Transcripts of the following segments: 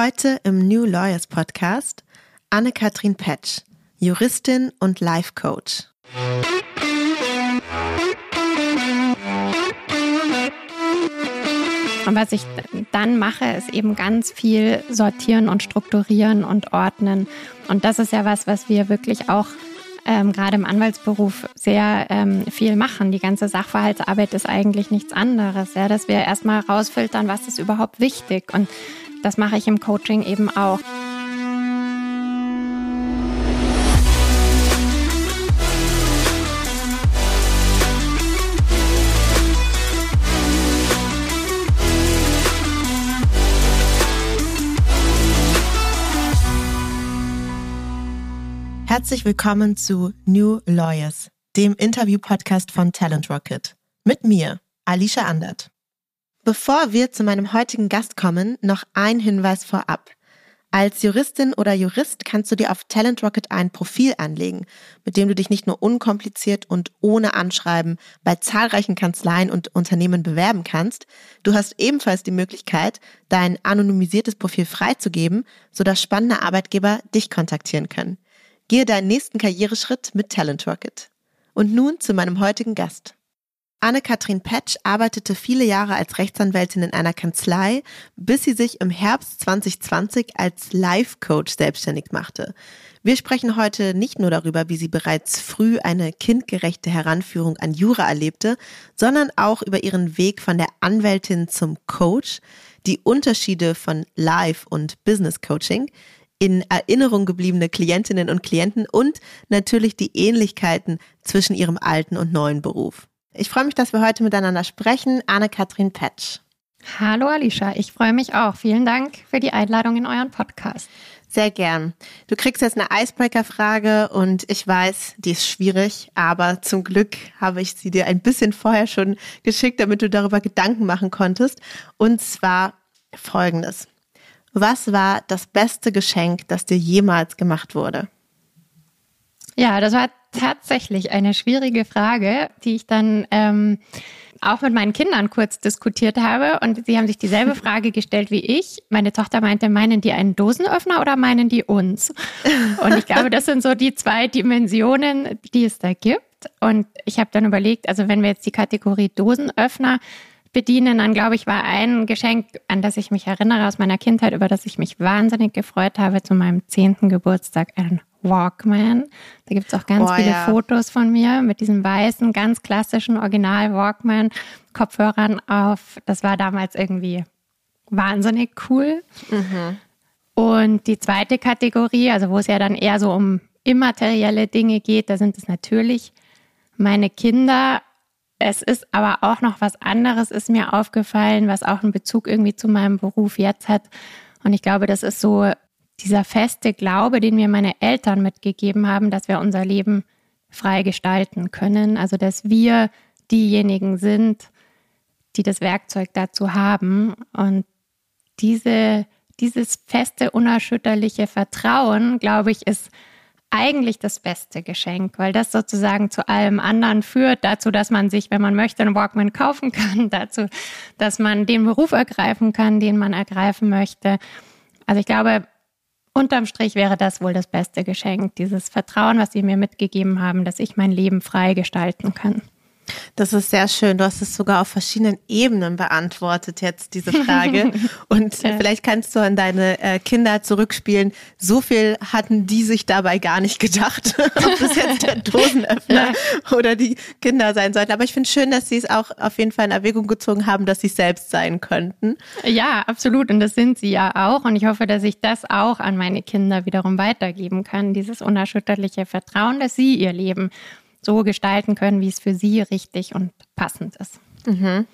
Heute im New Lawyers Podcast Anne-Kathrin Petsch, Juristin und Life Coach. Und was ich dann mache, ist eben ganz viel sortieren und strukturieren und ordnen. Und das ist ja was, was wir wirklich auch ähm, gerade im Anwaltsberuf sehr ähm, viel machen. Die ganze Sachverhaltsarbeit ist eigentlich nichts anderes, ja, dass wir erstmal rausfiltern, was ist überhaupt wichtig. Und das mache ich im Coaching eben auch. Herzlich willkommen zu New Lawyers, dem Interview-Podcast von Talent Rocket. Mit mir, Alicia Andert. Bevor wir zu meinem heutigen Gast kommen, noch ein Hinweis vorab. Als Juristin oder Jurist kannst du dir auf Talent Rocket ein Profil anlegen, mit dem du dich nicht nur unkompliziert und ohne Anschreiben bei zahlreichen Kanzleien und Unternehmen bewerben kannst, du hast ebenfalls die Möglichkeit, dein anonymisiertes Profil freizugeben, sodass spannende Arbeitgeber dich kontaktieren können. Gehe deinen nächsten Karriereschritt mit Talent Rocket. Und nun zu meinem heutigen Gast. Anne-Kathrin Petsch arbeitete viele Jahre als Rechtsanwältin in einer Kanzlei, bis sie sich im Herbst 2020 als Life-Coach selbstständig machte. Wir sprechen heute nicht nur darüber, wie sie bereits früh eine kindgerechte Heranführung an Jura erlebte, sondern auch über ihren Weg von der Anwältin zum Coach, die Unterschiede von Life- und Business-Coaching, in Erinnerung gebliebene Klientinnen und Klienten und natürlich die Ähnlichkeiten zwischen ihrem alten und neuen Beruf. Ich freue mich, dass wir heute miteinander sprechen. Anne-Kathrin Petsch. Hallo Alicia, ich freue mich auch. Vielen Dank für die Einladung in euren Podcast. Sehr gern. Du kriegst jetzt eine Icebreaker-Frage und ich weiß, die ist schwierig, aber zum Glück habe ich sie dir ein bisschen vorher schon geschickt, damit du darüber Gedanken machen konntest. Und zwar folgendes. Was war das beste Geschenk, das dir jemals gemacht wurde? Ja, das war tatsächlich eine schwierige Frage, die ich dann ähm, auch mit meinen Kindern kurz diskutiert habe und sie haben sich dieselbe Frage gestellt wie ich. Meine Tochter meinte, meinen die einen Dosenöffner oder meinen die uns? Und ich glaube, das sind so die zwei Dimensionen, die es da gibt. Und ich habe dann überlegt, also wenn wir jetzt die Kategorie Dosenöffner bedienen, dann glaube ich, war ein Geschenk, an das ich mich erinnere aus meiner Kindheit, über das ich mich wahnsinnig gefreut habe, zu meinem zehnten Geburtstag ein Walkman. Da gibt es auch ganz oh, viele ja. Fotos von mir mit diesem weißen, ganz klassischen Original Walkman Kopfhörern auf. Das war damals irgendwie wahnsinnig cool. Mhm. Und die zweite Kategorie, also wo es ja dann eher so um immaterielle Dinge geht, da sind es natürlich meine Kinder, es ist aber auch noch was anderes, ist mir aufgefallen, was auch einen Bezug irgendwie zu meinem Beruf jetzt hat. Und ich glaube, das ist so dieser feste Glaube, den mir meine Eltern mitgegeben haben, dass wir unser Leben frei gestalten können. Also, dass wir diejenigen sind, die das Werkzeug dazu haben. Und diese, dieses feste, unerschütterliche Vertrauen, glaube ich, ist eigentlich das beste Geschenk, weil das sozusagen zu allem anderen führt, dazu, dass man sich, wenn man möchte, einen Walkman kaufen kann, dazu, dass man den Beruf ergreifen kann, den man ergreifen möchte. Also ich glaube, unterm Strich wäre das wohl das beste Geschenk, dieses Vertrauen, was Sie mir mitgegeben haben, dass ich mein Leben frei gestalten kann. Das ist sehr schön. Du hast es sogar auf verschiedenen Ebenen beantwortet jetzt, diese Frage. Und ja. vielleicht kannst du an deine äh, Kinder zurückspielen. So viel hatten die sich dabei gar nicht gedacht, ob es jetzt der Dosenöffner ja. oder die Kinder sein sollten. Aber ich finde schön, dass sie es auch auf jeden Fall in Erwägung gezogen haben, dass sie selbst sein könnten. Ja, absolut. Und das sind sie ja auch. Und ich hoffe, dass ich das auch an meine Kinder wiederum weitergeben kann. Dieses unerschütterliche Vertrauen, dass sie ihr Leben so gestalten können, wie es für sie richtig und passend ist. Mhm.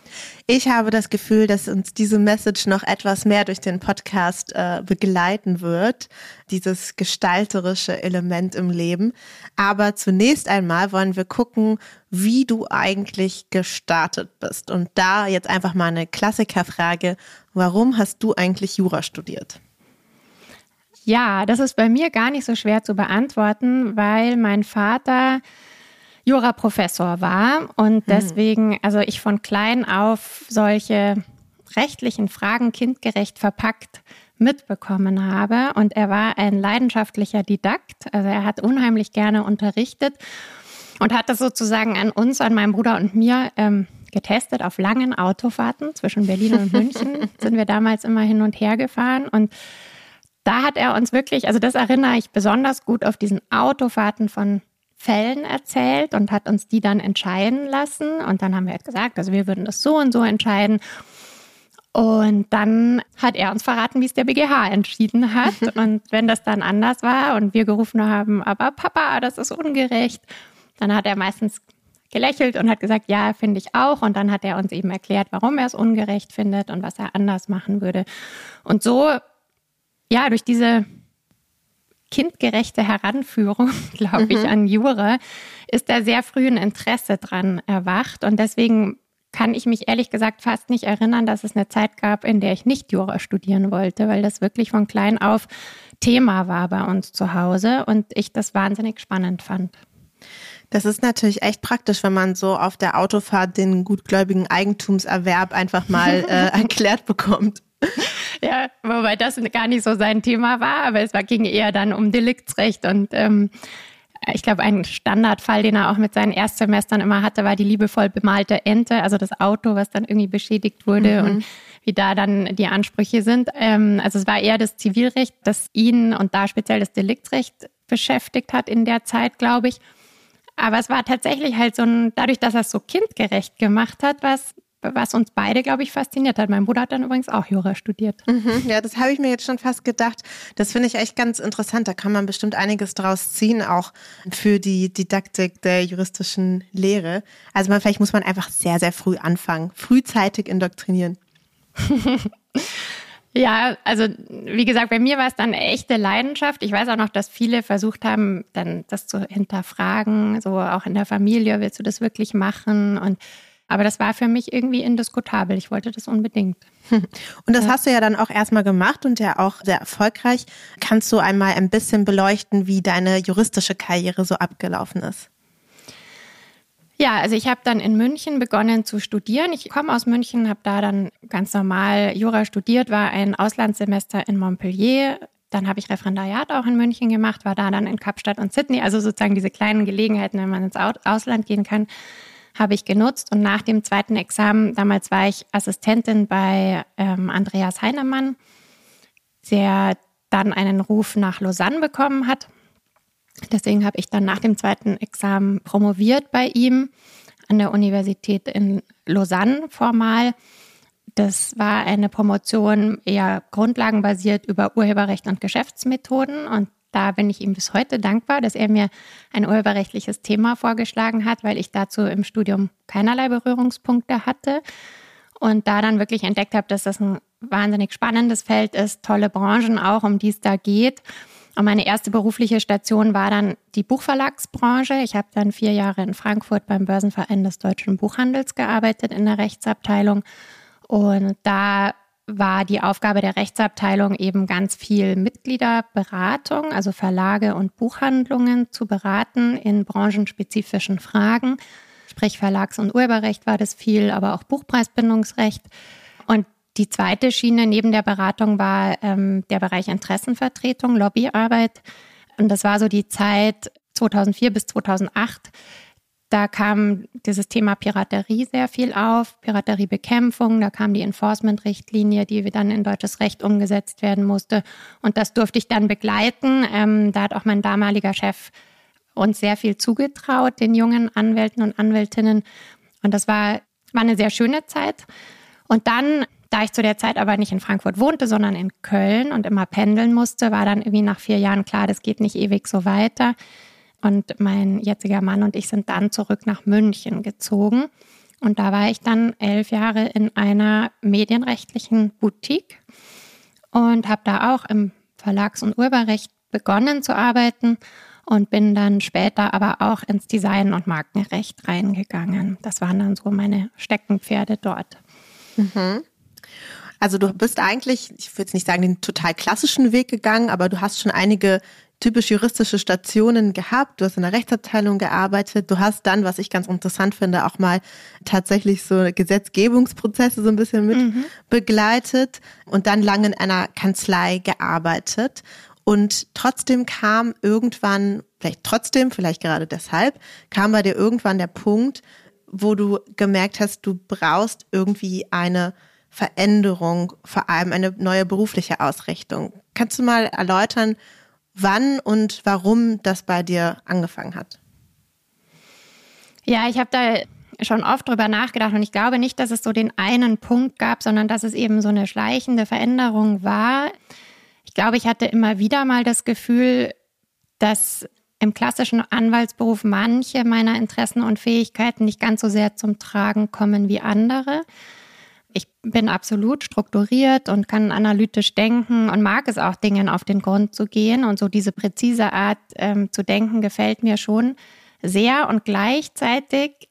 Ich habe das Gefühl, dass uns diese Message noch etwas mehr durch den Podcast äh, begleiten wird, dieses gestalterische Element im Leben. Aber zunächst einmal wollen wir gucken, wie du eigentlich gestartet bist. Und da jetzt einfach mal eine Klassikerfrage, warum hast du eigentlich Jura studiert? Ja, das ist bei mir gar nicht so schwer zu beantworten, weil mein Vater Juraprofessor war und hm. deswegen, also ich von klein auf solche rechtlichen Fragen kindgerecht verpackt mitbekommen habe. Und er war ein leidenschaftlicher Didakt. Also er hat unheimlich gerne unterrichtet und hat das sozusagen an uns, an meinem Bruder und mir ähm, getestet auf langen Autofahrten zwischen Berlin und München. sind wir damals immer hin und her gefahren und da hat er uns wirklich, also das erinnere ich besonders gut auf diesen Autofahrten von Fällen erzählt und hat uns die dann entscheiden lassen. Und dann haben wir halt gesagt, also wir würden das so und so entscheiden. Und dann hat er uns verraten, wie es der BGH entschieden hat. Und wenn das dann anders war und wir gerufen haben, aber Papa, das ist ungerecht, dann hat er meistens gelächelt und hat gesagt, ja, finde ich auch. Und dann hat er uns eben erklärt, warum er es ungerecht findet und was er anders machen würde. Und so, ja, durch diese kindgerechte Heranführung, glaube ich, mhm. an Jura, ist da sehr früh ein Interesse dran erwacht. Und deswegen kann ich mich ehrlich gesagt fast nicht erinnern, dass es eine Zeit gab, in der ich nicht Jura studieren wollte, weil das wirklich von klein auf Thema war bei uns zu Hause und ich das wahnsinnig spannend fand. Das ist natürlich echt praktisch, wenn man so auf der Autofahrt den gutgläubigen Eigentumserwerb einfach mal äh, erklärt bekommt. Ja, wobei das gar nicht so sein Thema war, aber es war, ging eher dann um Deliktsrecht und ähm, ich glaube, ein Standardfall, den er auch mit seinen Erstsemestern immer hatte, war die liebevoll bemalte Ente, also das Auto, was dann irgendwie beschädigt wurde mhm. und wie da dann die Ansprüche sind. Ähm, also es war eher das Zivilrecht, das ihn und da speziell das Deliktsrecht beschäftigt hat in der Zeit, glaube ich. Aber es war tatsächlich halt so ein, dadurch, dass er es so kindgerecht gemacht hat, was was uns beide, glaube ich, fasziniert hat. Mein Bruder hat dann übrigens auch Jura studiert. Mhm, ja, das habe ich mir jetzt schon fast gedacht. Das finde ich echt ganz interessant. Da kann man bestimmt einiges draus ziehen, auch für die Didaktik der juristischen Lehre. Also man, vielleicht muss man einfach sehr, sehr früh anfangen, frühzeitig indoktrinieren. Ja, also wie gesagt, bei mir war es dann eine echte Leidenschaft. Ich weiß auch noch, dass viele versucht haben, dann das zu hinterfragen, so auch in der Familie, willst du das wirklich machen? Und aber das war für mich irgendwie indiskutabel. Ich wollte das unbedingt. Und das ja. hast du ja dann auch erstmal gemacht und ja auch sehr erfolgreich. Kannst du einmal ein bisschen beleuchten, wie deine juristische Karriere so abgelaufen ist? Ja, also ich habe dann in München begonnen zu studieren. Ich komme aus München, habe da dann ganz normal Jura studiert, war ein Auslandssemester in Montpellier. Dann habe ich Referendariat auch in München gemacht, war da dann in Kapstadt und Sydney, also sozusagen diese kleinen Gelegenheiten, wenn man ins Ausland gehen kann habe ich genutzt. Und nach dem zweiten Examen, damals war ich Assistentin bei ähm, Andreas Heinemann, der dann einen Ruf nach Lausanne bekommen hat. Deswegen habe ich dann nach dem zweiten Examen promoviert bei ihm an der Universität in Lausanne formal. Das war eine Promotion eher grundlagenbasiert über Urheberrecht und Geschäftsmethoden. Und da bin ich ihm bis heute dankbar, dass er mir ein urheberrechtliches Thema vorgeschlagen hat, weil ich dazu im Studium keinerlei Berührungspunkte hatte und da dann wirklich entdeckt habe, dass das ein wahnsinnig spannendes Feld ist, tolle Branchen auch, um die es da geht. Und meine erste berufliche Station war dann die Buchverlagsbranche. Ich habe dann vier Jahre in Frankfurt beim Börsenverein des deutschen Buchhandels gearbeitet in der Rechtsabteilung. Und da war die Aufgabe der Rechtsabteilung eben ganz viel Mitgliederberatung, also Verlage und Buchhandlungen zu beraten in branchenspezifischen Fragen. Sprich Verlags- und Urheberrecht war das viel, aber auch Buchpreisbindungsrecht. Und die zweite Schiene neben der Beratung war ähm, der Bereich Interessenvertretung, Lobbyarbeit. Und das war so die Zeit 2004 bis 2008 da kam dieses Thema Piraterie sehr viel auf, Pirateriebekämpfung, da kam die Enforcement-Richtlinie, die dann in deutsches Recht umgesetzt werden musste. Und das durfte ich dann begleiten. Ähm, da hat auch mein damaliger Chef uns sehr viel zugetraut, den jungen Anwälten und Anwältinnen. Und das war, war eine sehr schöne Zeit. Und dann, da ich zu der Zeit aber nicht in Frankfurt wohnte, sondern in Köln und immer pendeln musste, war dann irgendwie nach vier Jahren klar, das geht nicht ewig so weiter. Und mein jetziger Mann und ich sind dann zurück nach München gezogen. Und da war ich dann elf Jahre in einer medienrechtlichen Boutique und habe da auch im Verlags- und Urheberrecht begonnen zu arbeiten und bin dann später aber auch ins Design- und Markenrecht reingegangen. Das waren dann so meine Steckenpferde dort. Mhm. Also du bist eigentlich, ich würde jetzt nicht sagen, den total klassischen Weg gegangen, aber du hast schon einige typisch juristische Stationen gehabt. Du hast in der Rechtsabteilung gearbeitet. Du hast dann, was ich ganz interessant finde, auch mal tatsächlich so Gesetzgebungsprozesse so ein bisschen mit mhm. begleitet und dann lange in einer Kanzlei gearbeitet. Und trotzdem kam irgendwann, vielleicht trotzdem, vielleicht gerade deshalb, kam bei dir irgendwann der Punkt, wo du gemerkt hast, du brauchst irgendwie eine Veränderung, vor allem eine neue berufliche Ausrichtung. Kannst du mal erläutern, wann und warum das bei dir angefangen hat? Ja, ich habe da schon oft drüber nachgedacht und ich glaube nicht, dass es so den einen Punkt gab, sondern dass es eben so eine schleichende Veränderung war. Ich glaube, ich hatte immer wieder mal das Gefühl, dass im klassischen Anwaltsberuf manche meiner Interessen und Fähigkeiten nicht ganz so sehr zum Tragen kommen wie andere. Ich bin absolut strukturiert und kann analytisch denken und mag es auch, Dingen auf den Grund zu gehen. Und so diese präzise Art ähm, zu denken gefällt mir schon sehr. Und gleichzeitig,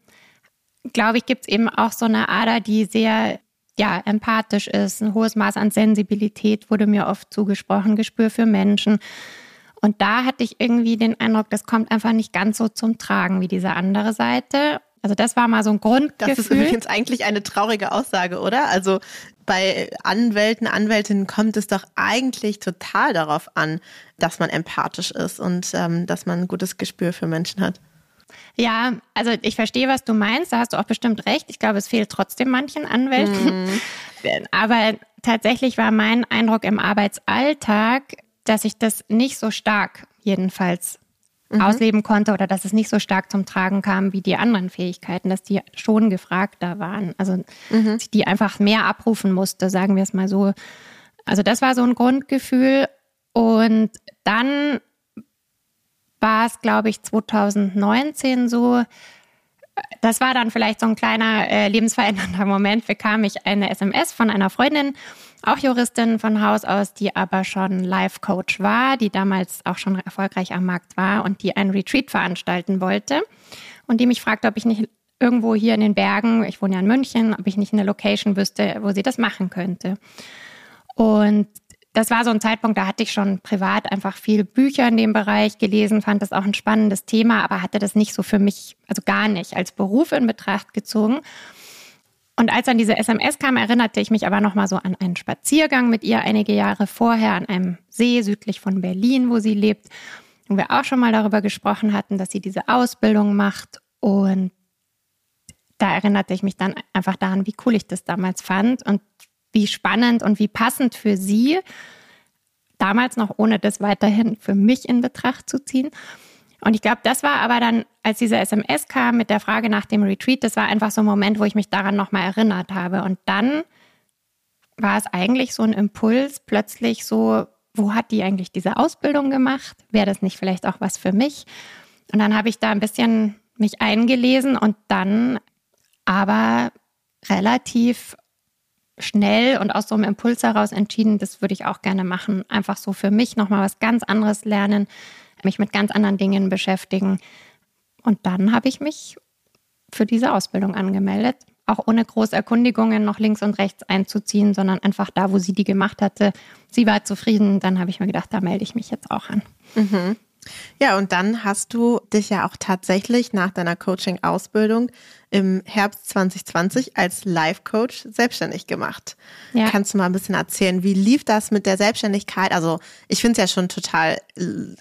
glaube ich, gibt es eben auch so eine Ader, die sehr ja, empathisch ist. Ein hohes Maß an Sensibilität wurde mir oft zugesprochen, Gespür für Menschen. Und da hatte ich irgendwie den Eindruck, das kommt einfach nicht ganz so zum Tragen wie diese andere Seite. Also das war mal so ein Grundgefühl. Das ist übrigens eigentlich eine traurige Aussage, oder? Also bei Anwälten, Anwältinnen kommt es doch eigentlich total darauf an, dass man empathisch ist und ähm, dass man ein gutes Gespür für Menschen hat. Ja, also ich verstehe, was du meinst. Da hast du auch bestimmt recht. Ich glaube, es fehlt trotzdem manchen Anwälten. Mhm. Aber tatsächlich war mein Eindruck im Arbeitsalltag, dass ich das nicht so stark jedenfalls mhm. ausleben konnte oder dass es nicht so stark zum Tragen kam wie die anderen Fähigkeiten, dass die schon gefragter waren. Also mhm. die einfach mehr abrufen musste, sagen wir es mal so. Also das war so ein Grundgefühl. Und dann war es, glaube ich, 2019 so, das war dann vielleicht so ein kleiner äh, lebensverändernder Moment, bekam ich eine SMS von einer Freundin, auch Juristin von Haus aus, die aber schon Life-Coach war, die damals auch schon erfolgreich am Markt war und die ein Retreat veranstalten wollte und die mich fragte, ob ich nicht irgendwo hier in den Bergen, ich wohne ja in München, ob ich nicht eine Location wüsste, wo sie das machen könnte. Und das war so ein Zeitpunkt, da hatte ich schon privat einfach viele Bücher in dem Bereich gelesen, fand das auch ein spannendes Thema, aber hatte das nicht so für mich, also gar nicht als Beruf in Betracht gezogen. Und als dann diese SMS kam, erinnerte ich mich aber nochmal so an einen Spaziergang mit ihr einige Jahre vorher an einem See südlich von Berlin, wo sie lebt. Und wir auch schon mal darüber gesprochen hatten, dass sie diese Ausbildung macht. Und da erinnerte ich mich dann einfach daran, wie cool ich das damals fand und wie spannend und wie passend für sie, damals noch ohne das weiterhin für mich in Betracht zu ziehen. Und ich glaube, das war aber dann, als diese SMS kam mit der Frage nach dem Retreat, das war einfach so ein Moment, wo ich mich daran nochmal erinnert habe. Und dann war es eigentlich so ein Impuls, plötzlich so, wo hat die eigentlich diese Ausbildung gemacht? Wäre das nicht vielleicht auch was für mich? Und dann habe ich da ein bisschen mich eingelesen und dann aber relativ schnell und aus so einem Impuls heraus entschieden, das würde ich auch gerne machen. Einfach so für mich nochmal was ganz anderes lernen, mich mit ganz anderen Dingen beschäftigen. Und dann habe ich mich für diese Ausbildung angemeldet, auch ohne große Erkundigungen noch links und rechts einzuziehen, sondern einfach da, wo sie die gemacht hatte. Sie war zufrieden, dann habe ich mir gedacht, da melde ich mich jetzt auch an. Mhm. Ja, und dann hast du dich ja auch tatsächlich nach deiner Coaching-Ausbildung im Herbst 2020 als Life-Coach selbstständig gemacht. Ja. Kannst du mal ein bisschen erzählen, wie lief das mit der Selbstständigkeit? Also ich finde es ja schon total,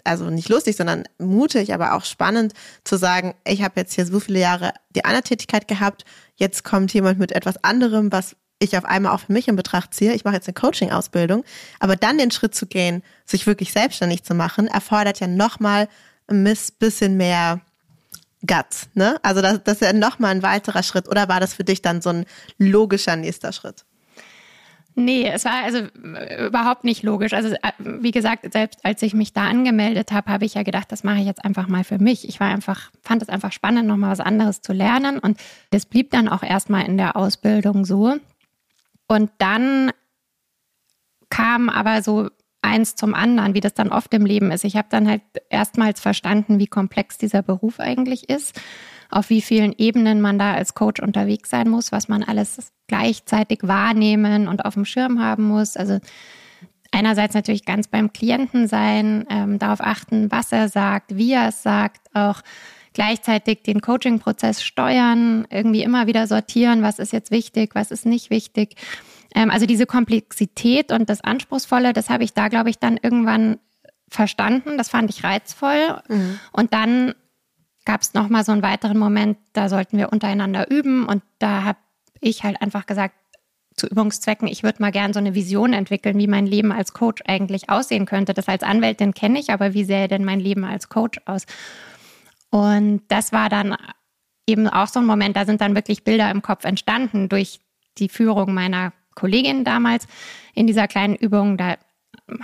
also nicht lustig, sondern mutig, aber auch spannend zu sagen, ich habe jetzt hier so viele Jahre die eine Tätigkeit gehabt, jetzt kommt jemand mit etwas anderem, was ich auf einmal auch für mich in Betracht ziehe, ich mache jetzt eine Coaching-Ausbildung, aber dann den Schritt zu gehen, sich wirklich selbstständig zu machen, erfordert ja nochmal ein bisschen mehr Guts, ne? Also das, das ist ja nochmal ein weiterer Schritt. Oder war das für dich dann so ein logischer nächster Schritt? Nee, es war also äh, überhaupt nicht logisch. Also äh, wie gesagt, selbst als ich mich da angemeldet habe, habe ich ja gedacht, das mache ich jetzt einfach mal für mich. Ich war einfach, fand es einfach spannend, nochmal was anderes zu lernen. Und das blieb dann auch erstmal in der Ausbildung so. Und dann kam aber so eins zum anderen, wie das dann oft im Leben ist. Ich habe dann halt erstmals verstanden, wie komplex dieser Beruf eigentlich ist, auf wie vielen Ebenen man da als Coach unterwegs sein muss, was man alles gleichzeitig wahrnehmen und auf dem Schirm haben muss. Also einerseits natürlich ganz beim Klienten sein, ähm, darauf achten, was er sagt, wie er es sagt, auch gleichzeitig den Coaching-Prozess steuern, irgendwie immer wieder sortieren, was ist jetzt wichtig, was ist nicht wichtig. Ähm, also diese Komplexität und das Anspruchsvolle, das habe ich da, glaube ich, dann irgendwann verstanden. Das fand ich reizvoll. Mhm. Und dann gab es nochmal so einen weiteren Moment, da sollten wir untereinander üben. Und da habe ich halt einfach gesagt, zu Übungszwecken, ich würde mal gern so eine Vision entwickeln, wie mein Leben als Coach eigentlich aussehen könnte. Das als Anwältin kenne ich, aber wie sähe denn mein Leben als Coach aus? Und das war dann eben auch so ein Moment, da sind dann wirklich Bilder im Kopf entstanden durch die Führung meiner Kollegin damals in dieser kleinen Übung. Da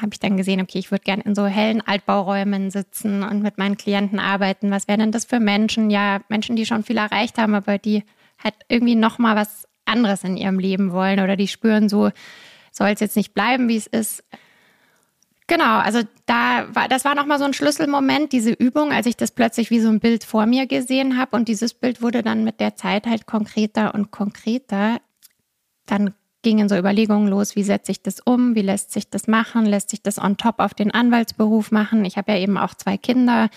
habe ich dann gesehen, okay, ich würde gerne in so hellen Altbauräumen sitzen und mit meinen Klienten arbeiten. Was wären denn das für Menschen? Ja, Menschen, die schon viel erreicht haben, aber die halt irgendwie noch mal was anderes in ihrem Leben wollen oder die spüren so, soll es jetzt nicht bleiben, wie es ist. Genau, also da war, das war nochmal so ein Schlüsselmoment, diese Übung, als ich das plötzlich wie so ein Bild vor mir gesehen habe und dieses Bild wurde dann mit der Zeit halt konkreter und konkreter. Dann gingen so Überlegungen los, wie setze ich das um, wie lässt sich das machen, lässt sich das on top auf den Anwaltsberuf machen. Ich habe ja eben auch zwei Kinder,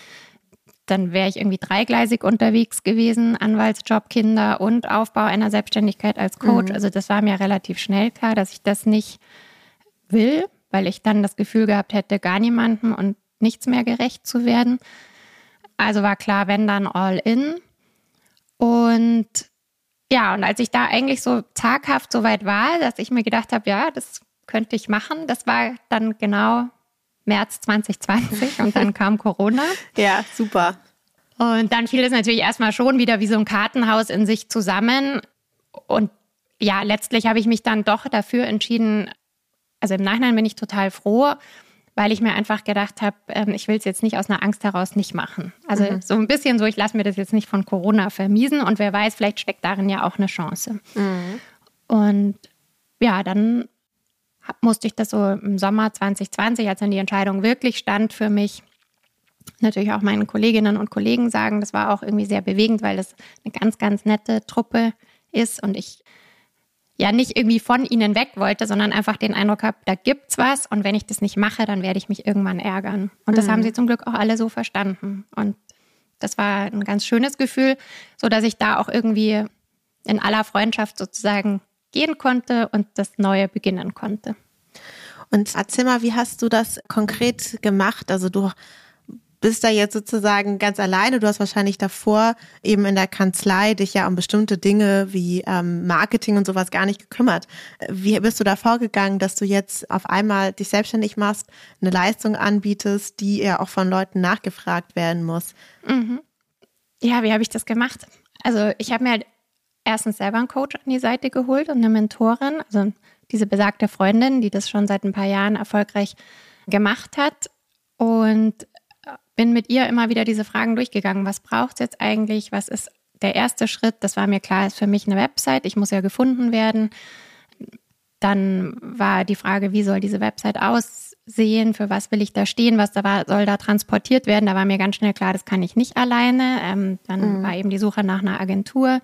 dann wäre ich irgendwie dreigleisig unterwegs gewesen, Anwaltsjob, Kinder und Aufbau einer Selbstständigkeit als Coach. Mhm. Also das war mir relativ schnell klar, dass ich das nicht will weil ich dann das Gefühl gehabt hätte, gar niemandem und nichts mehr gerecht zu werden. Also war klar, wenn dann all in. Und ja, und als ich da eigentlich so zaghaft so weit war, dass ich mir gedacht habe, ja, das könnte ich machen, das war dann genau März 2020 und dann kam Corona. Ja, super. Und dann fiel es natürlich erstmal schon wieder wie so ein Kartenhaus in sich zusammen. Und ja, letztlich habe ich mich dann doch dafür entschieden, also im Nachhinein bin ich total froh, weil ich mir einfach gedacht habe, ähm, ich will es jetzt nicht aus einer Angst heraus nicht machen. Also mhm. so ein bisschen so, ich lasse mir das jetzt nicht von Corona vermiesen und wer weiß, vielleicht steckt darin ja auch eine Chance. Mhm. Und ja, dann musste ich das so im Sommer 2020, als dann die Entscheidung wirklich stand für mich, natürlich auch meinen Kolleginnen und Kollegen sagen, das war auch irgendwie sehr bewegend, weil das eine ganz, ganz nette Truppe ist und ich ja nicht irgendwie von ihnen weg wollte, sondern einfach den Eindruck habe, da gibt's was und wenn ich das nicht mache, dann werde ich mich irgendwann ärgern. Und das mhm. haben sie zum Glück auch alle so verstanden. Und das war ein ganz schönes Gefühl, so dass ich da auch irgendwie in aller Freundschaft sozusagen gehen konnte und das Neue beginnen konnte. Und erzähl mal, wie hast du das konkret gemacht? Also du bist da jetzt sozusagen ganz alleine. Du hast wahrscheinlich davor eben in der Kanzlei dich ja um bestimmte Dinge wie ähm, Marketing und sowas gar nicht gekümmert. Wie bist du da vorgegangen, dass du jetzt auf einmal dich selbstständig machst, eine Leistung anbietest, die ja auch von Leuten nachgefragt werden muss? Mhm. Ja, wie habe ich das gemacht? Also ich habe mir halt erstens selber einen Coach an die Seite geholt und eine Mentorin, also diese besagte Freundin, die das schon seit ein paar Jahren erfolgreich gemacht hat. Und bin mit ihr immer wieder diese Fragen durchgegangen. Was braucht es jetzt eigentlich? Was ist der erste Schritt? Das war mir klar, ist für mich eine Website. Ich muss ja gefunden werden. Dann war die Frage, wie soll diese Website aussehen? Für was will ich da stehen? Was da war, soll da transportiert werden? Da war mir ganz schnell klar, das kann ich nicht alleine. Ähm, dann mhm. war eben die Suche nach einer Agentur,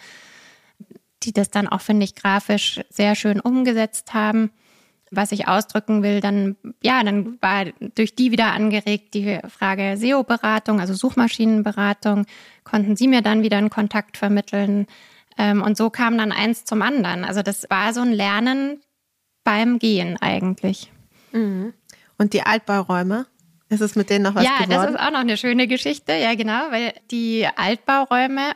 die das dann auch, finde ich, grafisch sehr schön umgesetzt haben was ich ausdrücken will, dann, ja, dann war durch die wieder angeregt die Frage SEO-Beratung, also Suchmaschinenberatung, konnten sie mir dann wieder einen Kontakt vermitteln. Ähm, und so kam dann eins zum anderen. Also das war so ein Lernen beim Gehen eigentlich. Mhm. Und die Altbauräume? Ist es mit denen noch was ja, geworden? Ja, das ist auch noch eine schöne Geschichte. Ja, genau, weil die Altbauräume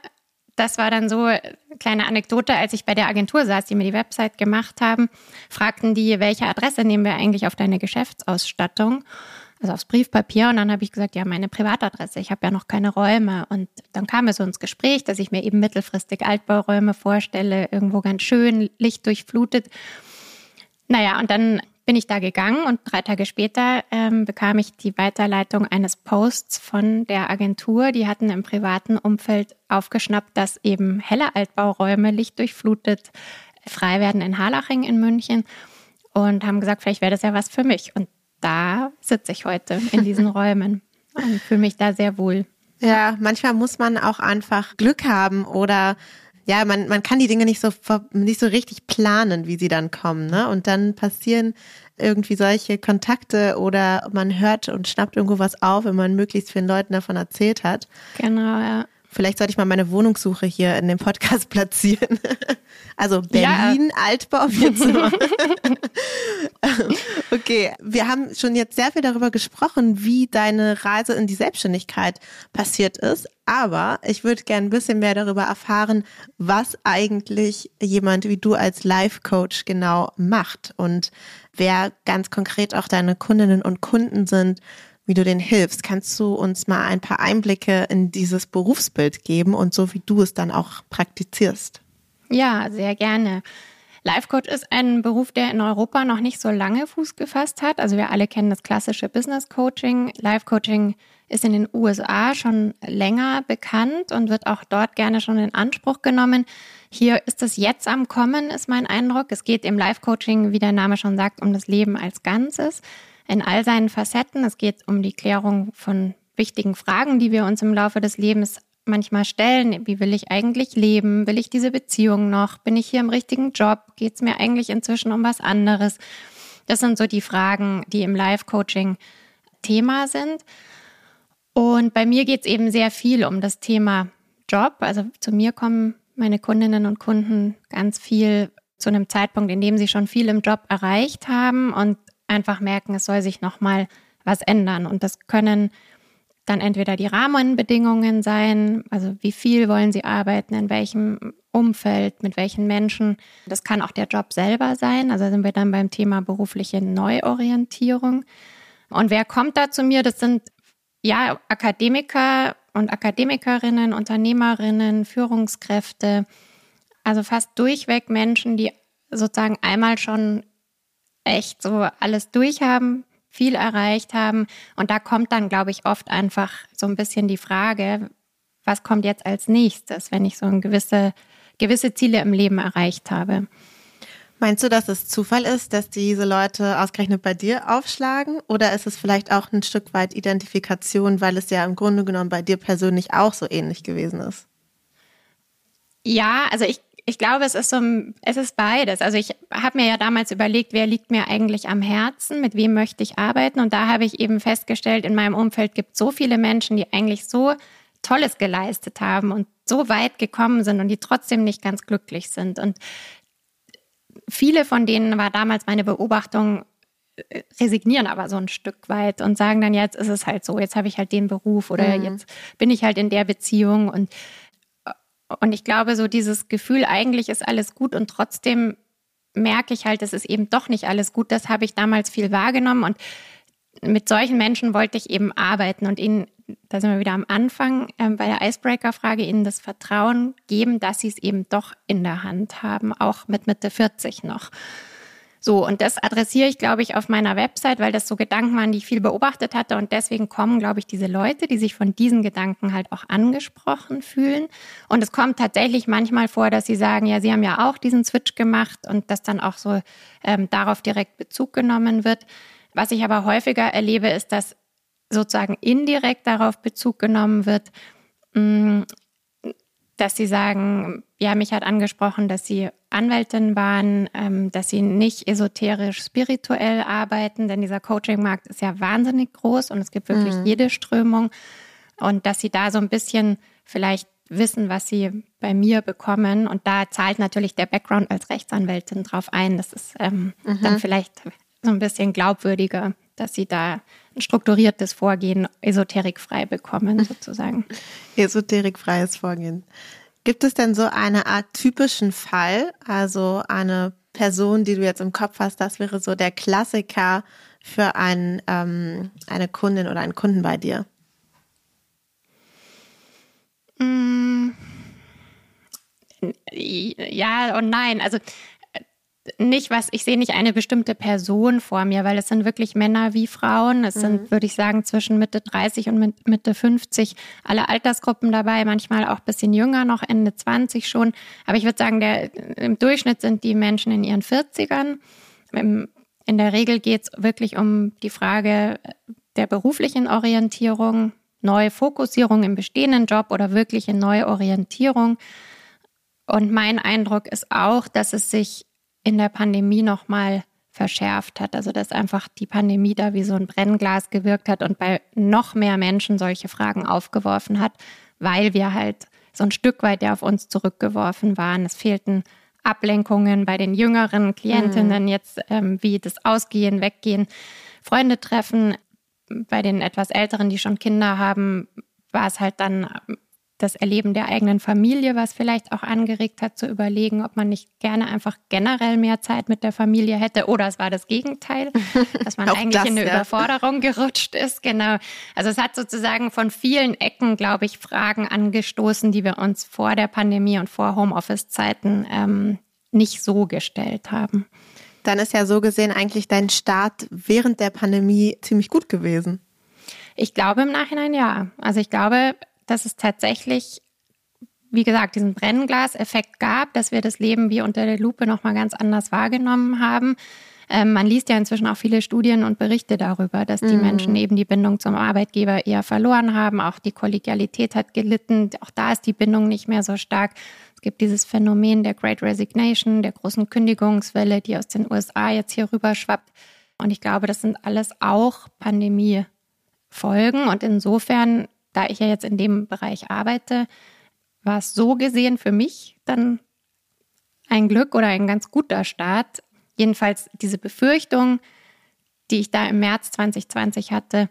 das war dann so eine kleine Anekdote, als ich bei der Agentur saß, die mir die Website gemacht haben, fragten die, welche Adresse nehmen wir eigentlich auf deine Geschäftsausstattung? Also aufs Briefpapier. Und dann habe ich gesagt, ja, meine Privatadresse. Ich habe ja noch keine Räume. Und dann kam es so ins Gespräch, dass ich mir eben mittelfristig Altbauräume vorstelle, irgendwo ganz schön, lichtdurchflutet. Naja, und dann bin ich da gegangen und drei Tage später ähm, bekam ich die Weiterleitung eines Posts von der Agentur. Die hatten im privaten Umfeld aufgeschnappt, dass eben helle Altbauräume lichtdurchflutet frei werden in Harlaching in München und haben gesagt, vielleicht wäre das ja was für mich. Und da sitze ich heute in diesen Räumen und fühle mich da sehr wohl. Ja, manchmal muss man auch einfach Glück haben oder ja, man, man kann die Dinge nicht so, nicht so richtig planen, wie sie dann kommen, ne? Und dann passieren irgendwie solche Kontakte oder man hört und schnappt irgendwo was auf, wenn man möglichst vielen Leuten davon erzählt hat. Genau, ja. Vielleicht sollte ich mal meine Wohnungssuche hier in dem Podcast platzieren. Also Berlin, ja. Altbau, Vierzimmer. okay, wir haben schon jetzt sehr viel darüber gesprochen, wie deine Reise in die Selbstständigkeit passiert ist. Aber ich würde gerne ein bisschen mehr darüber erfahren, was eigentlich jemand wie du als Life-Coach genau macht und wer ganz konkret auch deine Kundinnen und Kunden sind wie du denen hilfst. Kannst du uns mal ein paar Einblicke in dieses Berufsbild geben und so wie du es dann auch praktizierst? Ja, sehr gerne. Life Coach ist ein Beruf, der in Europa noch nicht so lange Fuß gefasst hat. Also wir alle kennen das klassische Business Coaching. Life Coaching ist in den USA schon länger bekannt und wird auch dort gerne schon in Anspruch genommen. Hier ist es jetzt am Kommen, ist mein Eindruck. Es geht im Life Coaching, wie der Name schon sagt, um das Leben als Ganzes in all seinen Facetten. Es geht um die Klärung von wichtigen Fragen, die wir uns im Laufe des Lebens manchmal stellen. Wie will ich eigentlich leben? Will ich diese Beziehung noch? Bin ich hier im richtigen Job? Geht es mir eigentlich inzwischen um was anderes? Das sind so die Fragen, die im Live-Coaching Thema sind. Und bei mir geht es eben sehr viel um das Thema Job. Also zu mir kommen meine Kundinnen und Kunden ganz viel zu einem Zeitpunkt, in dem sie schon viel im Job erreicht haben und einfach merken, es soll sich nochmal was ändern. Und das können dann entweder die Rahmenbedingungen sein, also wie viel wollen Sie arbeiten, in welchem Umfeld, mit welchen Menschen. Das kann auch der Job selber sein. Also sind wir dann beim Thema berufliche Neuorientierung. Und wer kommt da zu mir? Das sind ja Akademiker und Akademikerinnen, Unternehmerinnen, Führungskräfte. Also fast durchweg Menschen, die sozusagen einmal schon echt so alles durchhaben, viel erreicht haben. Und da kommt dann, glaube ich, oft einfach so ein bisschen die Frage, was kommt jetzt als nächstes, wenn ich so ein gewisse, gewisse Ziele im Leben erreicht habe. Meinst du, dass es Zufall ist, dass diese Leute ausgerechnet bei dir aufschlagen? Oder ist es vielleicht auch ein Stück weit Identifikation, weil es ja im Grunde genommen bei dir persönlich auch so ähnlich gewesen ist? Ja, also ich ich glaube, es ist so, es ist beides. Also ich habe mir ja damals überlegt, wer liegt mir eigentlich am Herzen, mit wem möchte ich arbeiten. Und da habe ich eben festgestellt, in meinem Umfeld gibt es so viele Menschen, die eigentlich so Tolles geleistet haben und so weit gekommen sind und die trotzdem nicht ganz glücklich sind. Und viele von denen war damals meine Beobachtung, äh, resignieren aber so ein Stück weit und sagen dann, jetzt ist es halt so, jetzt habe ich halt den Beruf oder mhm. jetzt bin ich halt in der Beziehung und und ich glaube, so dieses Gefühl, eigentlich ist alles gut und trotzdem merke ich halt, es ist eben doch nicht alles gut. Das habe ich damals viel wahrgenommen und mit solchen Menschen wollte ich eben arbeiten und ihnen, da sind wir wieder am Anfang äh, bei der Icebreaker-Frage, ihnen das Vertrauen geben, dass sie es eben doch in der Hand haben, auch mit Mitte 40 noch. So, und das adressiere ich, glaube ich, auf meiner Website, weil das so Gedanken waren, die ich viel beobachtet hatte. Und deswegen kommen, glaube ich, diese Leute, die sich von diesen Gedanken halt auch angesprochen fühlen. Und es kommt tatsächlich manchmal vor, dass sie sagen, ja, sie haben ja auch diesen Switch gemacht und dass dann auch so ähm, darauf direkt Bezug genommen wird. Was ich aber häufiger erlebe, ist, dass sozusagen indirekt darauf Bezug genommen wird, mh, mm, dass sie sagen, ja, mich hat angesprochen, dass sie Anwältin waren, ähm, dass sie nicht esoterisch spirituell arbeiten, denn dieser Coaching-Markt ist ja wahnsinnig groß und es gibt wirklich mhm. jede Strömung. Und dass sie da so ein bisschen vielleicht wissen, was sie bei mir bekommen. Und da zahlt natürlich der Background als Rechtsanwältin drauf ein. Das ist ähm, mhm. dann vielleicht so ein bisschen glaubwürdiger, dass sie da ein strukturiertes Vorgehen esoterikfrei bekommen, sozusagen. Esoterikfreies Vorgehen. Gibt es denn so eine Art typischen Fall, also eine Person, die du jetzt im Kopf hast, das wäre so der Klassiker für ein, ähm, eine Kundin oder einen Kunden bei dir? Mm. Ja und nein. Also nicht was, ich sehe nicht eine bestimmte Person vor mir, weil es sind wirklich Männer wie Frauen. Es mhm. sind, würde ich sagen, zwischen Mitte 30 und Mitte 50 alle Altersgruppen dabei, manchmal auch ein bisschen jünger, noch Ende 20 schon. Aber ich würde sagen, der, im Durchschnitt sind die Menschen in ihren 40ern. In der Regel geht es wirklich um die Frage der beruflichen Orientierung, neue Fokussierung im bestehenden Job oder wirkliche neue Orientierung Und mein Eindruck ist auch, dass es sich in der Pandemie nochmal verschärft hat. Also dass einfach die Pandemie da wie so ein Brennglas gewirkt hat und bei noch mehr Menschen solche Fragen aufgeworfen hat, weil wir halt so ein Stück weit ja auf uns zurückgeworfen waren. Es fehlten Ablenkungen bei den jüngeren Klientinnen, mhm. jetzt ähm, wie das Ausgehen, Weggehen, Freunde treffen. Bei den etwas älteren, die schon Kinder haben, war es halt dann das Erleben der eigenen Familie, was vielleicht auch angeregt hat, zu überlegen, ob man nicht gerne einfach generell mehr Zeit mit der Familie hätte. Oder es war das Gegenteil, dass man eigentlich das, in eine ja. Überforderung gerutscht ist. Genau. Also es hat sozusagen von vielen Ecken, glaube ich, Fragen angestoßen, die wir uns vor der Pandemie und vor Homeoffice-Zeiten ähm, nicht so gestellt haben. Dann ist ja so gesehen eigentlich dein Start während der Pandemie ziemlich gut gewesen. Ich glaube im Nachhinein ja. Also ich glaube, dass es tatsächlich, wie gesagt, diesen Brennglaseffekt gab, dass wir das Leben wie unter der Lupe nochmal ganz anders wahrgenommen haben. Ähm, man liest ja inzwischen auch viele Studien und Berichte darüber, dass die mhm. Menschen eben die Bindung zum Arbeitgeber eher verloren haben. Auch die Kollegialität hat gelitten. Auch da ist die Bindung nicht mehr so stark. Es gibt dieses Phänomen der Great Resignation, der großen Kündigungswelle, die aus den USA jetzt hier rüber schwappt. Und ich glaube, das sind alles auch Pandemiefolgen. Und insofern da ich ja jetzt in dem Bereich arbeite, war es so gesehen für mich dann ein Glück oder ein ganz guter Start. Jedenfalls diese Befürchtung, die ich da im März 2020 hatte,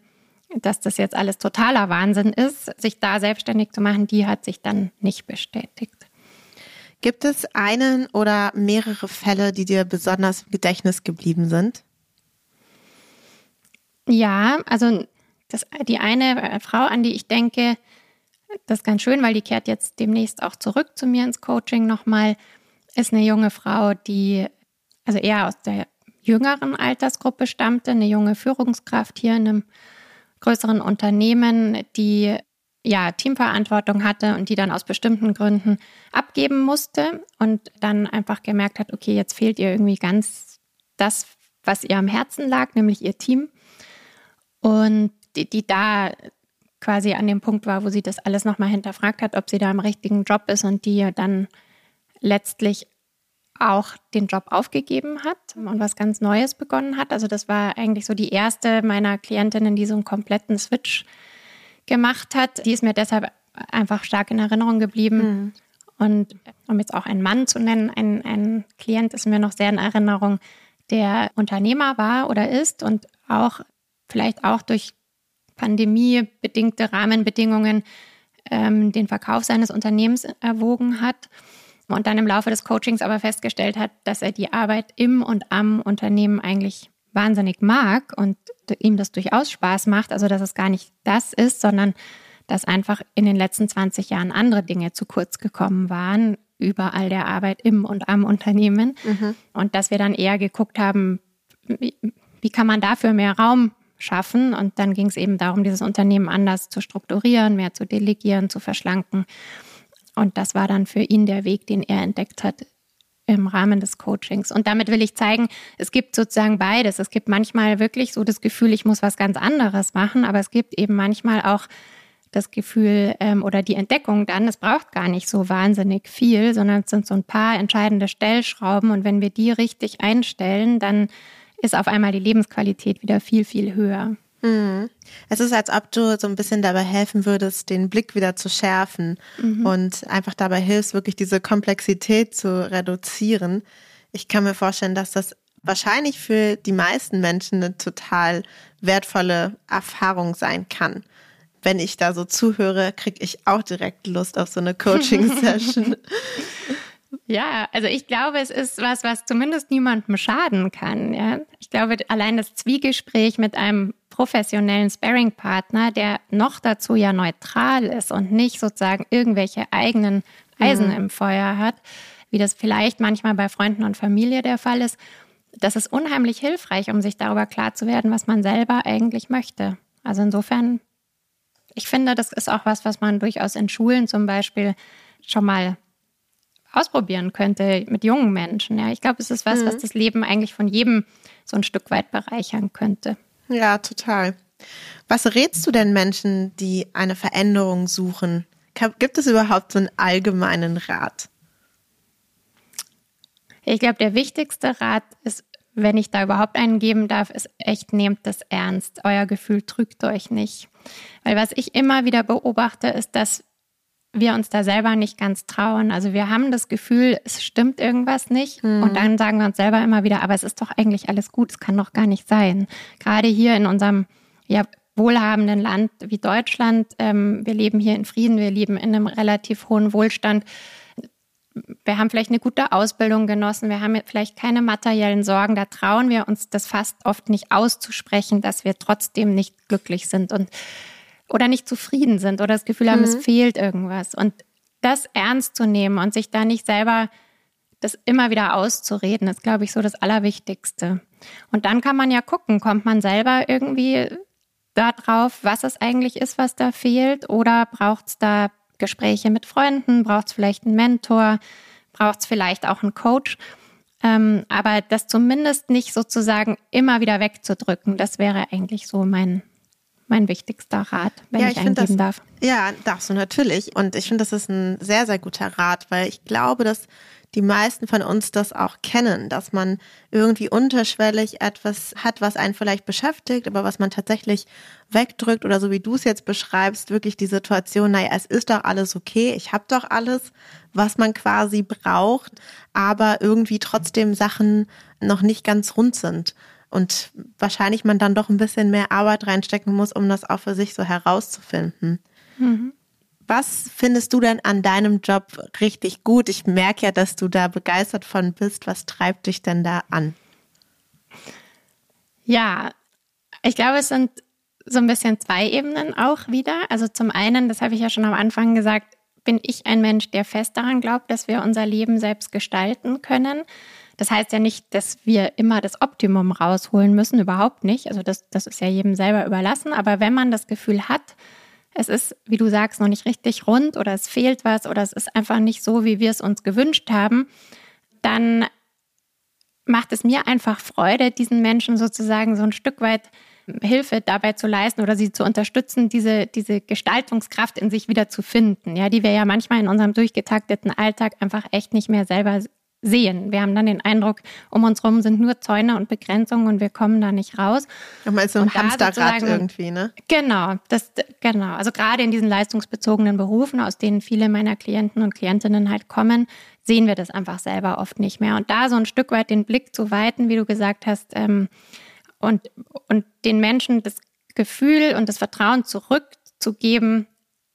dass das jetzt alles totaler Wahnsinn ist, sich da selbstständig zu machen, die hat sich dann nicht bestätigt. Gibt es einen oder mehrere Fälle, die dir besonders im Gedächtnis geblieben sind? Ja, also das, die eine äh, Frau, an die ich denke, das ist ganz schön, weil die kehrt jetzt demnächst auch zurück zu mir ins Coaching nochmal, ist eine junge Frau, die also eher aus der jüngeren Altersgruppe stammte, eine junge Führungskraft hier in einem größeren Unternehmen, die ja Teamverantwortung hatte und die dann aus bestimmten Gründen abgeben musste und dann einfach gemerkt hat, okay, jetzt fehlt ihr irgendwie ganz das, was ihr am Herzen lag, nämlich ihr Team. Und die, die da quasi an dem Punkt war, wo sie das alles nochmal hinterfragt hat, ob sie da im richtigen Job ist und die dann letztlich auch den Job aufgegeben hat und was ganz Neues begonnen hat. Also das war eigentlich so die erste meiner Klientinnen, die so einen kompletten Switch gemacht hat. Die ist mir deshalb einfach stark in Erinnerung geblieben. Mhm. Und um jetzt auch einen Mann zu nennen, ein, ein Klient ist mir noch sehr in Erinnerung, der Unternehmer war oder ist und auch vielleicht auch durch pandemiebedingte Rahmenbedingungen ähm, den Verkauf seines Unternehmens erwogen hat und dann im Laufe des Coachings aber festgestellt hat, dass er die Arbeit im und am Unternehmen eigentlich wahnsinnig mag und ihm das durchaus Spaß macht. Also dass es gar nicht das ist, sondern dass einfach in den letzten 20 Jahren andere Dinge zu kurz gekommen waren, überall der Arbeit im und am Unternehmen. Mhm. Und dass wir dann eher geguckt haben, wie, wie kann man dafür mehr Raum schaffen. Und dann ging es eben darum, dieses Unternehmen anders zu strukturieren, mehr zu delegieren, zu verschlanken. Und das war dann für ihn der Weg, den er entdeckt hat im Rahmen des Coachings. Und damit will ich zeigen, es gibt sozusagen beides. Es gibt manchmal wirklich so das Gefühl, ich muss was ganz anderes machen, aber es gibt eben manchmal auch das Gefühl ähm, oder die Entdeckung dann, es braucht gar nicht so wahnsinnig viel, sondern es sind so ein paar entscheidende Stellschrauben. Und wenn wir die richtig einstellen, dann ist auf einmal die Lebensqualität wieder viel, viel höher. Mhm. Es ist, als ob du so ein bisschen dabei helfen würdest, den Blick wieder zu schärfen mhm. und einfach dabei hilfst, wirklich diese Komplexität zu reduzieren. Ich kann mir vorstellen, dass das wahrscheinlich für die meisten Menschen eine total wertvolle Erfahrung sein kann. Wenn ich da so zuhöre, kriege ich auch direkt Lust auf so eine Coaching-Session. Ja, also ich glaube, es ist was, was zumindest niemandem schaden kann. Ja? Ich glaube, allein das Zwiegespräch mit einem professionellen Sparring-Partner, der noch dazu ja neutral ist und nicht sozusagen irgendwelche eigenen Eisen mhm. im Feuer hat, wie das vielleicht manchmal bei Freunden und Familie der Fall ist, das ist unheimlich hilfreich, um sich darüber klar zu werden, was man selber eigentlich möchte. Also insofern, ich finde, das ist auch was, was man durchaus in Schulen zum Beispiel schon mal ausprobieren könnte mit jungen Menschen. Ja, ich glaube, es ist was, mhm. was das Leben eigentlich von jedem so ein Stück weit bereichern könnte. Ja, total. Was rätst du denn Menschen, die eine Veränderung suchen? Gibt es überhaupt so einen allgemeinen Rat? Ich glaube, der wichtigste Rat ist, wenn ich da überhaupt einen geben darf, ist echt, nehmt das ernst. Euer Gefühl trügt euch nicht. Weil was ich immer wieder beobachte, ist, dass wir uns da selber nicht ganz trauen. Also wir haben das Gefühl, es stimmt irgendwas nicht. Mhm. Und dann sagen wir uns selber immer wieder, aber es ist doch eigentlich alles gut, es kann doch gar nicht sein. Gerade hier in unserem ja, wohlhabenden Land wie Deutschland, ähm, wir leben hier in Frieden, wir leben in einem relativ hohen Wohlstand. Wir haben vielleicht eine gute Ausbildung genossen, wir haben vielleicht keine materiellen Sorgen. Da trauen wir uns das fast oft nicht auszusprechen, dass wir trotzdem nicht glücklich sind. Und oder nicht zufrieden sind oder das Gefühl haben, mhm. es fehlt irgendwas. Und das ernst zu nehmen und sich da nicht selber das immer wieder auszureden, ist, glaube ich, so das Allerwichtigste. Und dann kann man ja gucken, kommt man selber irgendwie da drauf, was es eigentlich ist, was da fehlt? Oder braucht es da Gespräche mit Freunden? Braucht es vielleicht einen Mentor? Braucht es vielleicht auch einen Coach? Ähm, aber das zumindest nicht sozusagen immer wieder wegzudrücken, das wäre eigentlich so mein, mein wichtigster Rat, wenn ja, ich, ich eingeben das, darf. Ja, darfst du natürlich. Und ich finde, das ist ein sehr, sehr guter Rat, weil ich glaube, dass die meisten von uns das auch kennen, dass man irgendwie unterschwellig etwas hat, was einen vielleicht beschäftigt, aber was man tatsächlich wegdrückt oder so wie du es jetzt beschreibst, wirklich die Situation, naja, es ist doch alles okay, ich habe doch alles, was man quasi braucht, aber irgendwie trotzdem Sachen noch nicht ganz rund sind und wahrscheinlich man dann doch ein bisschen mehr Arbeit reinstecken muss, um das auch für sich so herauszufinden. Mhm. Was findest du denn an deinem Job richtig gut? Ich merke ja, dass du da begeistert von bist. Was treibt dich denn da an? Ja, ich glaube, es sind so ein bisschen zwei Ebenen auch wieder. Also zum einen, das habe ich ja schon am Anfang gesagt, bin ich ein Mensch, der fest daran glaubt, dass wir unser Leben selbst gestalten können. Das heißt ja nicht, dass wir immer das Optimum rausholen müssen, überhaupt nicht. Also das, das ist ja jedem selber überlassen. Aber wenn man das Gefühl hat, es ist, wie du sagst, noch nicht richtig rund oder es fehlt was oder es ist einfach nicht so, wie wir es uns gewünscht haben, dann macht es mir einfach Freude, diesen Menschen sozusagen so ein Stück weit Hilfe dabei zu leisten oder sie zu unterstützen, diese, diese Gestaltungskraft in sich wieder zu finden, ja, die wir ja manchmal in unserem durchgetakteten Alltag einfach echt nicht mehr selber sehen. Wir haben dann den Eindruck, um uns herum sind nur Zäune und Begrenzungen und wir kommen da nicht raus. Nochmal so ein Hamsterrad irgendwie, ne? Genau, das, genau. Also gerade in diesen leistungsbezogenen Berufen, aus denen viele meiner Klienten und Klientinnen halt kommen, sehen wir das einfach selber oft nicht mehr. Und da so ein Stück weit den Blick zu weiten, wie du gesagt hast, ähm, und, und den Menschen das Gefühl und das Vertrauen zurückzugeben,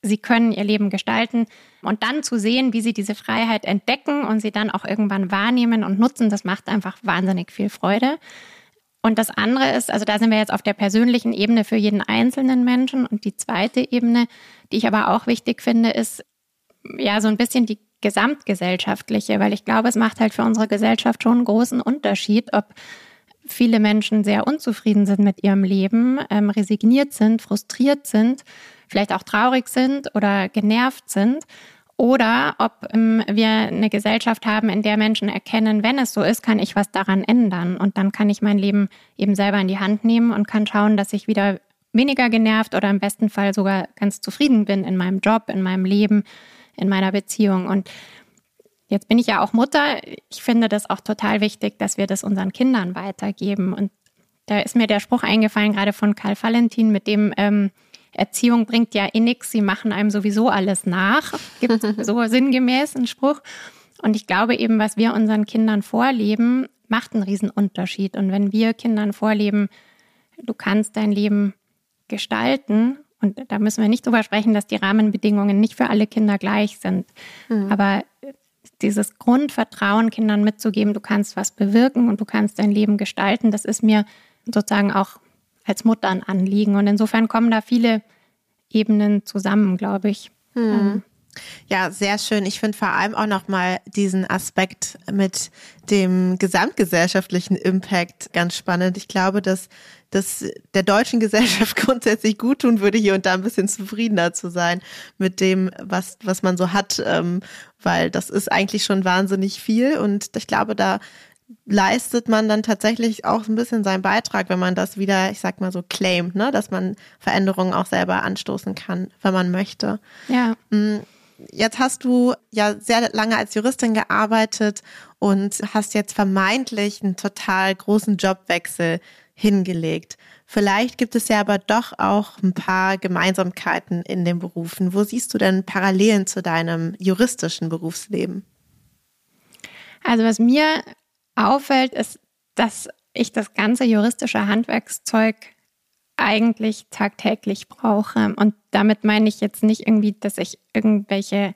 sie können ihr Leben gestalten und dann zu sehen, wie sie diese Freiheit entdecken und sie dann auch irgendwann wahrnehmen und nutzen, das macht einfach wahnsinnig viel Freude. Und das andere ist, also da sind wir jetzt auf der persönlichen Ebene für jeden einzelnen Menschen. Und die zweite Ebene, die ich aber auch wichtig finde, ist ja so ein bisschen die gesamtgesellschaftliche, weil ich glaube, es macht halt für unsere Gesellschaft schon einen großen Unterschied, ob viele Menschen sehr unzufrieden sind mit ihrem Leben, ähm, resigniert sind, frustriert sind vielleicht auch traurig sind oder genervt sind. Oder ob ähm, wir eine Gesellschaft haben, in der Menschen erkennen, wenn es so ist, kann ich was daran ändern. Und dann kann ich mein Leben eben selber in die Hand nehmen und kann schauen, dass ich wieder weniger genervt oder im besten Fall sogar ganz zufrieden bin in meinem Job, in meinem Leben, in meiner Beziehung. Und jetzt bin ich ja auch Mutter. Ich finde das auch total wichtig, dass wir das unseren Kindern weitergeben. Und da ist mir der Spruch eingefallen, gerade von Karl Valentin, mit dem ähm, Erziehung bringt ja eh nichts, sie machen einem sowieso alles nach. Gibt so sinngemäß einen Spruch. Und ich glaube eben, was wir unseren Kindern vorleben, macht einen riesen Unterschied. Und wenn wir Kindern vorleben, du kannst dein Leben gestalten, und da müssen wir nicht drüber sprechen, dass die Rahmenbedingungen nicht für alle Kinder gleich sind. Mhm. Aber dieses Grundvertrauen Kindern mitzugeben, du kannst was bewirken und du kannst dein Leben gestalten, das ist mir sozusagen auch als Mutter ein Anliegen. Und insofern kommen da viele Ebenen zusammen, glaube ich. Hm. Ja, sehr schön. Ich finde vor allem auch nochmal diesen Aspekt mit dem gesamtgesellschaftlichen Impact ganz spannend. Ich glaube, dass das der deutschen Gesellschaft grundsätzlich gut tun würde, hier und da ein bisschen zufriedener zu sein mit dem, was, was man so hat, ähm, weil das ist eigentlich schon wahnsinnig viel. Und ich glaube, da leistet man dann tatsächlich auch ein bisschen seinen Beitrag, wenn man das wieder, ich sag mal so, claimt, ne? dass man Veränderungen auch selber anstoßen kann, wenn man möchte. Ja. Mm, jetzt hast du ja sehr lange als Juristin gearbeitet und hast jetzt vermeintlich einen total großen Jobwechsel hingelegt. Vielleicht gibt es ja aber doch auch ein paar Gemeinsamkeiten in den Berufen. Wo siehst du denn Parallelen zu deinem juristischen Berufsleben? Also was mir auffällt, ist, dass ich das ganze juristische Handwerkszeug eigentlich tagtäglich brauche. Und damit meine ich jetzt nicht irgendwie, dass ich irgendwelche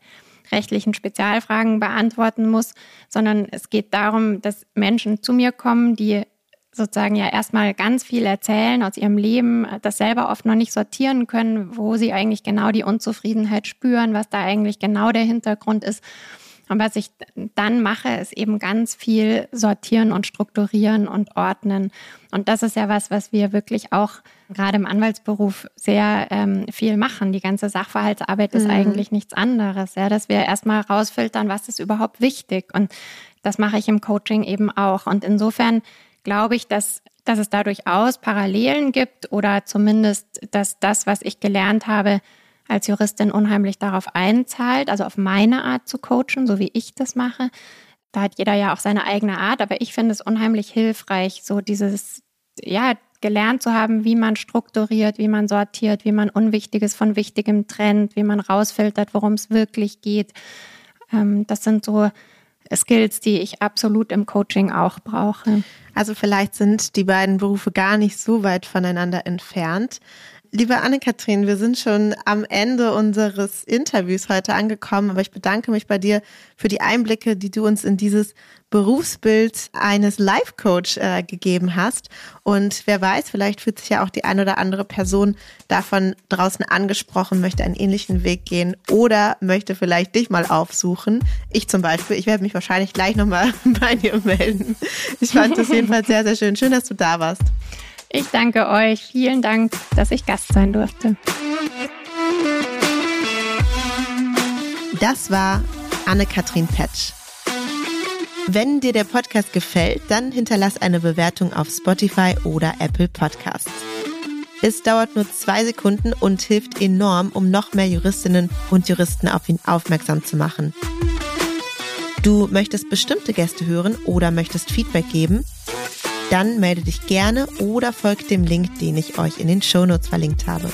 rechtlichen Spezialfragen beantworten muss, sondern es geht darum, dass Menschen zu mir kommen, die sozusagen ja erstmal ganz viel erzählen aus ihrem Leben, das selber oft noch nicht sortieren können, wo sie eigentlich genau die Unzufriedenheit spüren, was da eigentlich genau der Hintergrund ist. Und was ich dann mache, ist eben ganz viel sortieren und strukturieren und ordnen. Und das ist ja was, was wir wirklich auch gerade im Anwaltsberuf sehr ähm, viel machen. Die ganze Sachverhaltsarbeit ist mhm. eigentlich nichts anderes, ja, dass wir erstmal rausfiltern, was ist überhaupt wichtig. Und das mache ich im Coaching eben auch. Und insofern glaube ich, dass, dass es da durchaus Parallelen gibt oder zumindest, dass das, was ich gelernt habe, als Juristin unheimlich darauf einzahlt, also auf meine Art zu coachen, so wie ich das mache. Da hat jeder ja auch seine eigene Art, aber ich finde es unheimlich hilfreich, so dieses, ja, gelernt zu haben, wie man strukturiert, wie man sortiert, wie man Unwichtiges von Wichtigem trennt, wie man rausfiltert, worum es wirklich geht. Ähm, das sind so Skills, die ich absolut im Coaching auch brauche. Also vielleicht sind die beiden Berufe gar nicht so weit voneinander entfernt. Liebe Anne-Kathrin, wir sind schon am Ende unseres Interviews heute angekommen, aber ich bedanke mich bei dir für die Einblicke, die du uns in dieses Berufsbild eines Life-Coach äh, gegeben hast. Und wer weiß, vielleicht fühlt sich ja auch die ein oder andere Person davon draußen angesprochen, möchte einen ähnlichen Weg gehen oder möchte vielleicht dich mal aufsuchen. Ich zum Beispiel, ich werde mich wahrscheinlich gleich nochmal bei dir melden. Ich fand es jedenfalls sehr, sehr schön. Schön, dass du da warst. Ich danke euch. Vielen Dank, dass ich Gast sein durfte. Das war Anne-Kathrin Petsch. Wenn dir der Podcast gefällt, dann hinterlass eine Bewertung auf Spotify oder Apple Podcasts. Es dauert nur zwei Sekunden und hilft enorm, um noch mehr Juristinnen und Juristen auf ihn aufmerksam zu machen. Du möchtest bestimmte Gäste hören oder möchtest Feedback geben? Dann melde dich gerne oder folgt dem Link, den ich euch in den Shownotes verlinkt habe.